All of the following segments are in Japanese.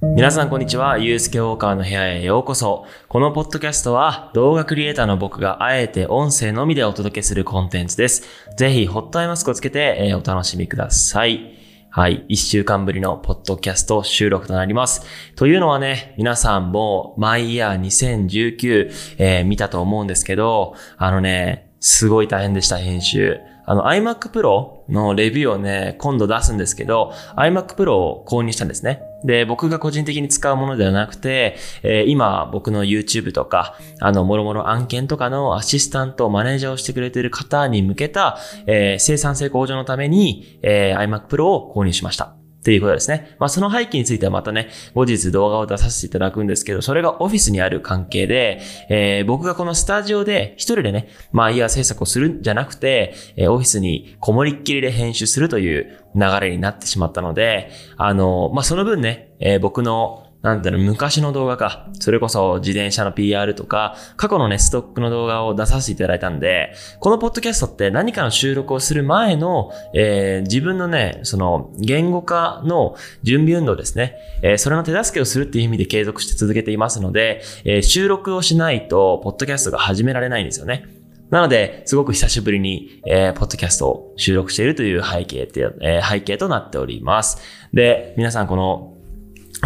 皆さんこんにちは。ゆうすけウォーカーの部屋へようこそ。このポッドキャストは動画クリエイターの僕があえて音声のみでお届けするコンテンツです。ぜひホットアイマスクをつけて、お楽しみください。はい。一週間ぶりのポッドキャスト収録となります。というのはね、皆さんもマイヤー2019、えー見たと思うんですけど、あのね、すごい大変でした、編集。あの iMac Pro のレビューをね、今度出すんですけど、iMac Pro を購入したんですね。で、僕が個人的に使うものではなくて、えー今僕の YouTube とか、あの、もろもろ案件とかのアシスタント、マネージャーをしてくれている方に向けた、えー生産性向上のために、えー iMac Pro を購入しました。っていうことですね。まあその背景についてはまたね、後日動画を出させていただくんですけど、それがオフィスにある関係で、えー僕がこのスタジオで一人でね、まあイヤー制作をするんじゃなくて、えーオフィスにこもりっきりで編集するという流れになってしまったので、あの、まあその分ね、えー僕のなんだろうの、昔の動画か。それこそ自転車の PR とか、過去のね、ストックの動画を出させていただいたんで、このポッドキャストって何かの収録をする前の、えー自分のね、その、言語化の準備運動ですね。えーそれの手助けをするっていう意味で継続して続けていますので、えー収録をしないと、ポッドキャストが始められないんですよね。なので、すごく久しぶりに、えーポッドキャストを収録しているという背景って、えー背景となっております。で、皆さんこの、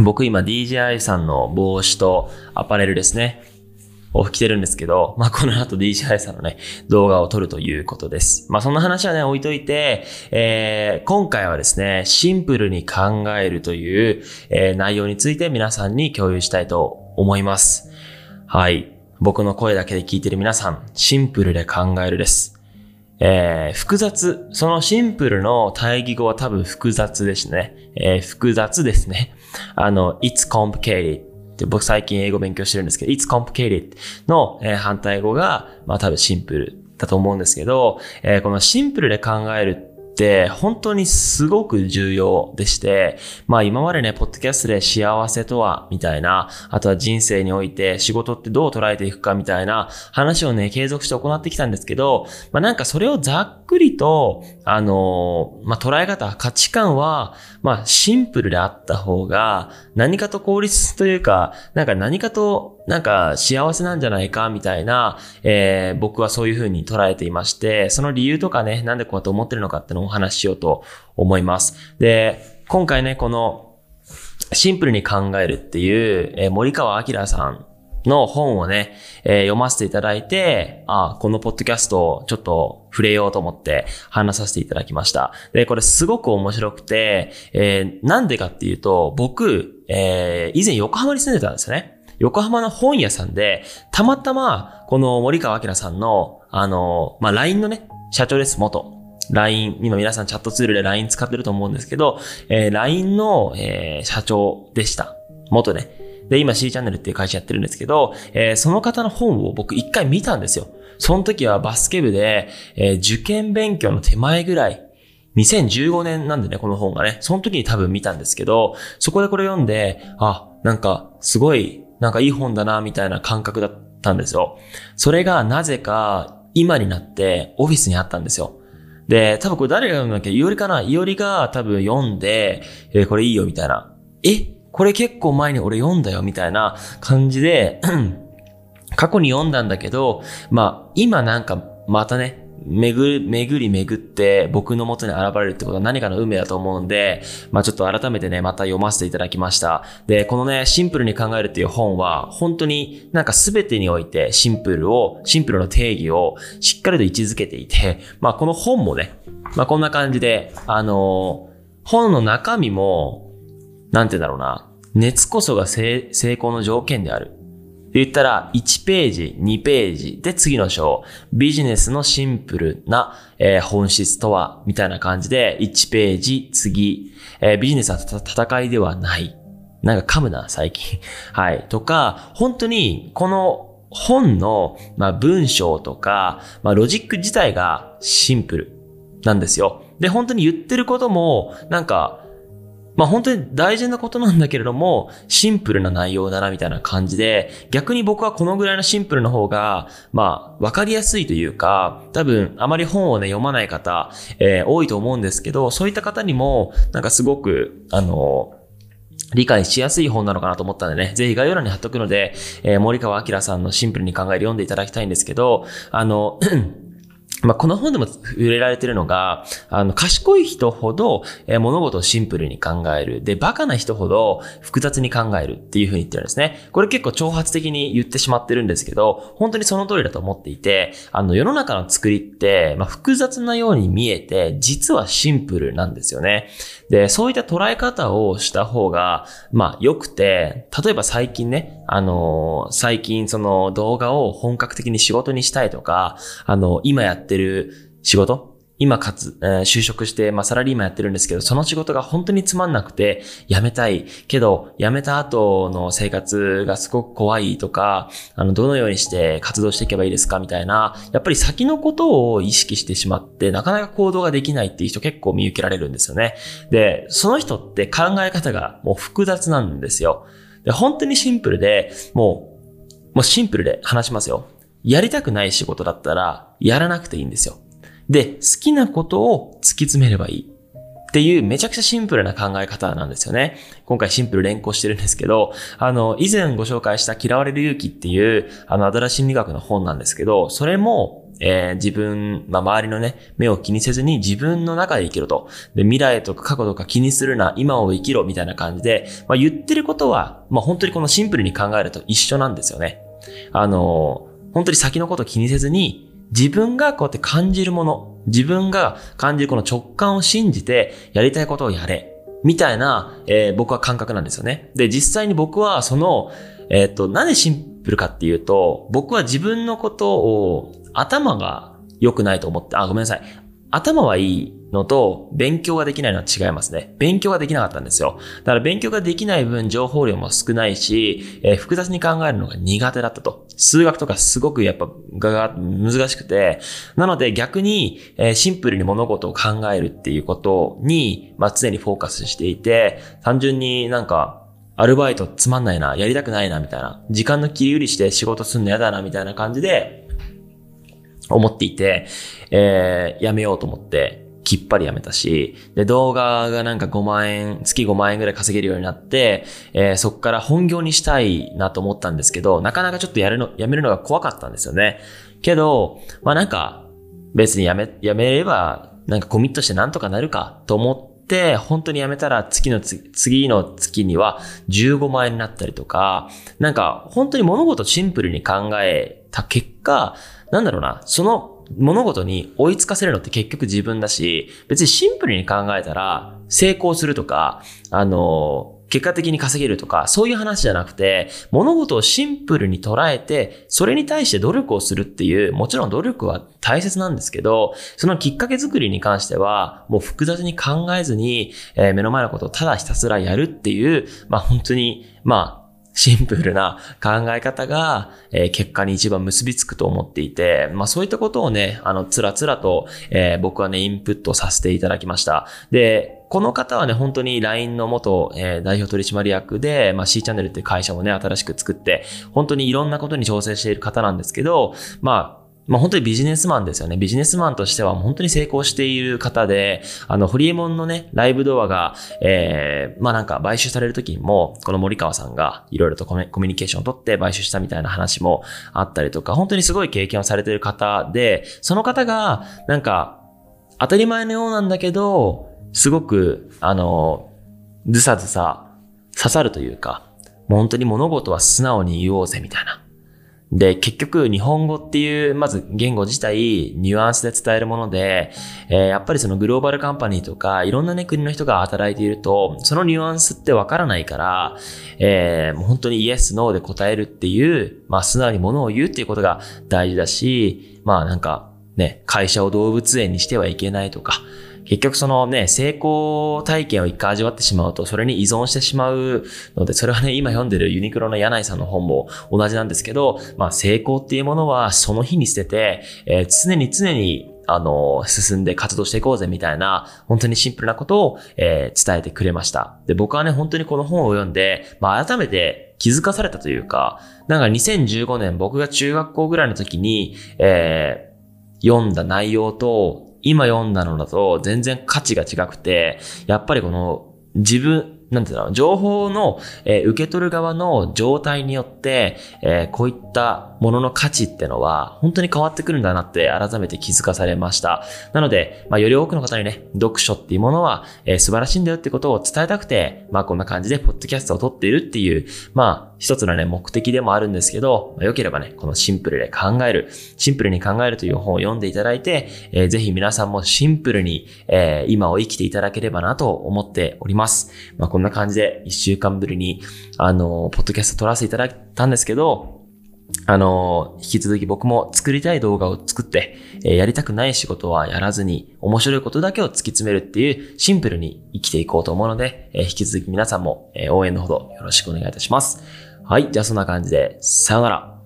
僕今 DJI さんの帽子とアパレルですね。を着てるんですけど、まあ、この後 DJI さんのね、動画を撮るということです。まあ、そんな話はね、置いといて、えー今回はですね、シンプルに考えるという、えー内容について皆さんに共有したいと思います。はい。僕の声だけで聞いてる皆さん、シンプルで考えるです。えー複雑。そのシンプルの対義語は多分複雑ですね。えー複雑ですね。あの、it's complicated って僕最近英語勉強してるんですけど、it's complicated の、えー反対語が、まあ多分シンプルだと思うんですけど、えーこのシンプルで考えるって本当にすごく重要でして、まあ今までね、ポッドキャストで幸せとは、みたいな、あとは人生において仕事ってどう捉えていくかみたいな話をね、継続して行ってきたんですけど、まあなんかそれをざっくりと、あのまあ捉え方、価値観は、まあシンプルであった方が、何かと効率というか、なんか何かと、なんか幸せなんじゃないかみたいな、えー僕はそういうふうに捉えていまして、その理由とかね、なんでこうやって思ってるのかってのをお話ししようと思います。で、今回ね、この、シンプルに考えるっていう、えー森川明さんの本をね、えー読ませていただいて、あこのポッドキャストをちょっと触れようと思って話させていただきました。で、これすごく面白くて、えーなんでかっていうと、僕、えー以前横浜に住んでたんですよね。横浜の本屋さんで、たまたま、この森川明さんの、あの、まあ、LINE のね、社長です、元。LINE、今皆さんチャットツールで LINE 使ってると思うんですけど、えー LINE の、えー社長でした。元ね。で、今 C チャンネルっていう会社やってるんですけど、えーその方の本を僕一回見たんですよ。その時はバスケ部で、えー受験勉強の手前ぐらい、2015年なんでね、この本がね、その時に多分見たんですけど、そこでこれ読んで、あ、なんか、すごい、なんかいい本だな、みたいな感覚だったんですよ。それがなぜか、今になってオフィスにあったんですよ。で、多分これ誰が読んだっけ？いおりかな？いおりが多分読んで、えーこれいいよみたいな。え？これ結構前に俺読んだよみたいな感じで、過去に読んだんだけど、まあ、今なんかまたね、巡る、巡り巡って僕の元に現れるってことは何かの運命だと思うんで、まあちょっと改めてね、また読ませていただきました。で、このね、シンプルに考えるっていう本は、本当になんか全てにおいてシンプルを、シンプルの定義をしっかりと位置づけていて、まあこの本もね、まあこんな感じで、あのー本の中身も、なんて言うんだろうな、熱こそが成功の条件である。言ったら、1ページ、2ページで次の章、ビジネスのシンプルな、えー本質とは、みたいな感じで、1ページ、次、えービジネスは戦いではない。なんか噛むな、最近。はい。とか、本当に、この本の、まあ、文章とか、まあ、ロジック自体がシンプルなんですよ。で、本当に言ってることも、なんか、まあ本当に大事なことなんだけれども、シンプルな内容だなみたいな感じで、逆に僕はこのぐらいのシンプルの方が、まあわかりやすいというか、多分あまり本をね読まない方、えー多いと思うんですけど、そういった方にも、なんかすごく、あの、理解しやすい本なのかなと思ったんでね、ぜひ概要欄に貼っとくので、えー、森川明さんのシンプルに考える読んでいただきたいんですけど、あの、まあ、この本でも触れられてるのが、あの、賢い人ほど、え、物事をシンプルに考える。で、バカな人ほど複雑に考えるっていうふうに言ってるんですね。これ結構挑発的に言ってしまってるんですけど、本当にその通りだと思っていて、あの、世の中の作りって、まあ、複雑なように見えて、実はシンプルなんですよね。で、そういった捉え方をした方が、まあ、良くて、例えば最近ね、あのー、最近その動画を本格的に仕事にしたいとか、あのー、今やってってる仕事？今かつ、えー、就職して、まあ、サラリーマンやってるんですけど、その仕事が本当につまんなくて、辞めたい。けど、辞めた後の生活がすごく怖いとか、あの、どのようにして活動していけばいいですか？みたいな、やっぱり先のことを意識してしまって、なかなか行動ができないっていう人結構見受けられるんですよね。で、その人って考え方がもう複雑なんですよ。で、本当にシンプルで、もう、もうシンプルで話しますよ。やりたくない仕事だったら、やらなくていいんですよ。で、好きなことを突き詰めればいい。っていうめちゃくちゃシンプルな考え方なんですよね。今回シンプル連行してるんですけど、あの、以前ご紹介した嫌われる勇気っていう、あの、アドラ心理学の本なんですけど、それも、えー、自分、まあ、周りのね、目を気にせずに自分の中で生きろと。で、未来とか過去とか気にするな、今を生きろ、みたいな感じで、まあ、言ってることは、まあ、本当にこのシンプルに考えると一緒なんですよね。あの、本当に先のこと気にせずに、自分がこうやって感じるもの、自分が感じるこの直感を信じてやりたいことをやれ。みたいな、えー、僕は感覚なんですよね。で、実際に僕はその、えっ、と、なぜシンプルかっていうと、僕は自分のことを頭が良くないと思って、あ、ごめんなさい。頭はいいのと勉強ができないのは違いますね。勉強ができなかったんですよ。だから勉強ができない分情報量も少ないし、えー、複雑に考えるのが苦手だったと。数学とかすごくやっぱが難しくて、なので逆に、えー、シンプルに物事を考えるっていうことに、まあ、常にフォーカスしていて、単純になんかアルバイトつまんないな、やりたくないな、みたいな。時間の切り売りして仕事すんの嫌だな、みたいな感じで、思っていて、えー、やめようと思って、きっぱりやめたし、で、動画がなんか5万円、月5万円ぐらい稼げるようになって、えー、そこから本業にしたいなと思ったんですけど、なかなかちょっとやるの、やめるのが怖かったんですよね。けど、まあなんか、別にやめ、やめれば、なんかコミットしてなんとかなるかと思って、本当にやめたら月の次の月には15万円になったりとか、なんか本当に物事シンプルに考えた結果、なんだろうな、その物事に追いつかせるのって結局自分だし、別にシンプルに考えたら成功するとか、あの、結果的に稼げるとか、そういう話じゃなくて、物事をシンプルに捉えて、それに対して努力をするっていう、もちろん努力は大切なんですけど、そのきっかけ作りに関しては、もう複雑に考えずに、えー、目の前のことをただひたすらやるっていう、まあ本当に、まあ、シンプルな考え方が、えー、結果に一番結びつくと思っていて、まあそういったことをね、あの、つらつらと、えー、僕はね、インプットさせていただきました。で、この方はね、本当に LINE の元、えー、代表取締役で、まあ C チャンネルっていう会社もね、新しく作って、本当にいろんなことに挑戦している方なんですけど、まあ、まあ本当にビジネスマンですよね。ビジネスマンとしては本当に成功している方で、あの、ホリエモンのね、ライブドアが、ええー、まあなんか買収される時にも、この森川さんがいろいろとコミュニケーションを取って買収したみたいな話もあったりとか、本当にすごい経験をされている方で、その方が、なんか、当たり前のようなんだけど、すごく、あの、ずさずさ刺さるというか、もう本当に物事は素直に言おうぜみたいな。で、結局日本語っていう、まず言語自体、ニュアンスで伝えるもので、えー、やっぱりそのグローバルカンパニーとか、いろんなね、国の人が働いていると、そのニュアンスってわからないから、えー、もう本当にイエス、ノーで答えるっていう、まあ素直にものを言うっていうことが大事だし、まあなんか、ね、会社を動物園にしてはいけないとか、結局そのね、成功体験を一回味わってしまうと、それに依存してしまうので、それはね、今読んでるユニクロの柳井さんの本も同じなんですけど、まあ成功っていうものはその日に捨てて、えー、常に常にあの、進んで活動していこうぜみたいな、本当にシンプルなことを、えー、伝えてくれました。で、僕はね、本当にこの本を読んで、まあ改めて気づかされたというか、なんか2015年僕が中学校ぐらいの時に、えー、読んだ内容と、今読んだのだと全然価値が違くて、やっぱりこの自分、なんていうの、情報の、えー、受け取る側の状態によって、えー、こういったものの価値ってのは本当に変わってくるんだなって改めて気づかされました。なので、まあ、より多くの方にね、読書っていうものは、えー、素晴らしいんだよってことを伝えたくて、まあ、こんな感じでポッドキャストを撮っているっていう、まあ、一つのね、目的でもあるんですけど、まあ、良ければね、このシンプルで考える、シンプルに考えるという本を読んでいただいて、えー、ぜひ皆さんもシンプルに、えー、今を生きていただければなと思っております。まあ、こんな感じで一週間ぶりに、あの、ポッドキャスト撮らせていただいたんですけど、あの、引き続き僕も作りたい動画を作って、えー、やりたくない仕事はやらずに、面白いことだけを突き詰めるっていう、シンプルに生きていこうと思うので、えー、引き続き皆さんも、えー、応援のほどよろしくお願いいたします。はい。じゃあそんな感じで、さよなら。